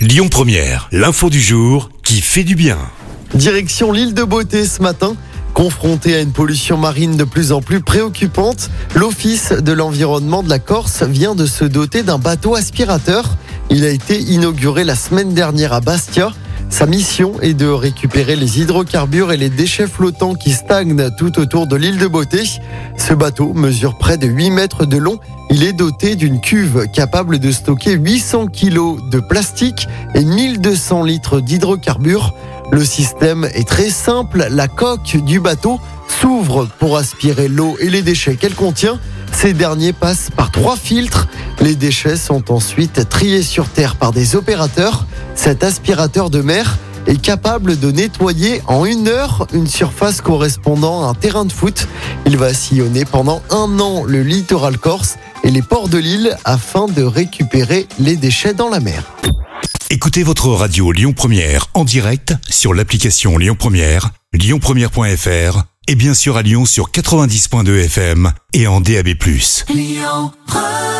Lyon Première, l'info du jour qui fait du bien. Direction l'île de Beauté ce matin. Confronté à une pollution marine de plus en plus préoccupante, l'Office de l'environnement de la Corse vient de se doter d'un bateau aspirateur. Il a été inauguré la semaine dernière à Bastia. Sa mission est de récupérer les hydrocarbures et les déchets flottants qui stagnent tout autour de l'île de Beauté. Ce bateau mesure près de 8 mètres de long. Il est doté d'une cuve capable de stocker 800 kilos de plastique et 1200 litres d'hydrocarbures. Le système est très simple. La coque du bateau s'ouvre pour aspirer l'eau et les déchets qu'elle contient. Ces derniers passent par trois filtres. Les déchets sont ensuite triés sur terre par des opérateurs. Cet aspirateur de mer est capable de nettoyer en une heure une surface correspondant à un terrain de foot. Il va sillonner pendant un an le littoral corse et les ports de l'île afin de récupérer les déchets dans la mer. Écoutez votre radio Lyon Première en direct sur l'application Lyon Première, lyonpremière.fr et bien sûr à Lyon sur 90.2 FM et en DAB+. Lyon Première